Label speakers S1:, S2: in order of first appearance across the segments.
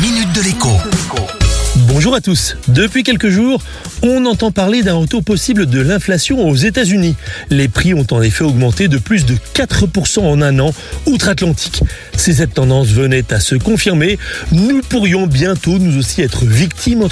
S1: minute de l'écho.
S2: Bonjour à tous. Depuis quelques jours, on entend parler d'un retour possible de l'inflation aux États-Unis. Les prix ont en effet augmenté de plus de 4% en un an outre-Atlantique. Si cette tendance venait à se confirmer, nous pourrions bientôt nous aussi être victimes,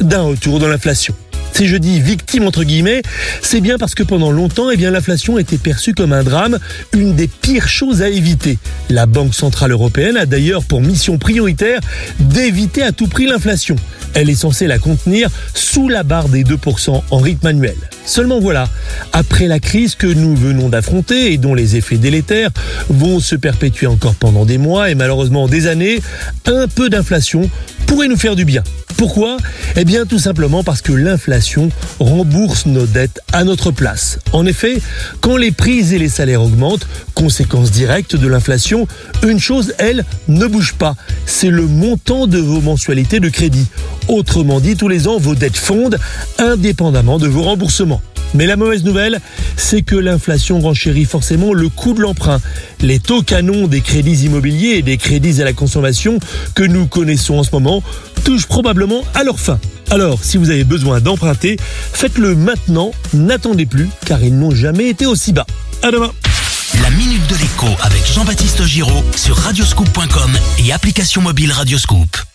S2: d'un retour de l'inflation. Si je dis victime entre guillemets, c'est bien parce que pendant longtemps, eh bien, l'inflation était perçue comme un drame, une des pires choses à éviter. La Banque Centrale Européenne a d'ailleurs pour mission prioritaire d'éviter à tout prix l'inflation. Elle est censée la contenir sous la barre des 2% en rythme annuel. Seulement voilà, après la crise que nous venons d'affronter et dont les effets délétères vont se perpétuer encore pendant des mois et malheureusement des années, un peu d'inflation pourrait nous faire du bien. Pourquoi Eh bien tout simplement parce que l'inflation rembourse nos dettes à notre place. En effet, quand les prix et les salaires augmentent, conséquence directe de l'inflation, une chose, elle, ne bouge pas. C'est le montant de vos mensualités de crédit. Autrement dit, tous les ans, vos dettes fondent indépendamment de vos remboursements. Mais la mauvaise nouvelle, c'est que l'inflation renchérit forcément le coût de l'emprunt. Les taux canons des crédits immobiliers et des crédits à la consommation que nous connaissons en ce moment touchent probablement à leur fin. Alors, si vous avez besoin d'emprunter, faites-le maintenant, n'attendez plus, car ils n'ont jamais été aussi bas. À demain
S1: La minute de l'écho avec Jean-Baptiste Giraud sur radioscoop.com et application mobile Radioscoop.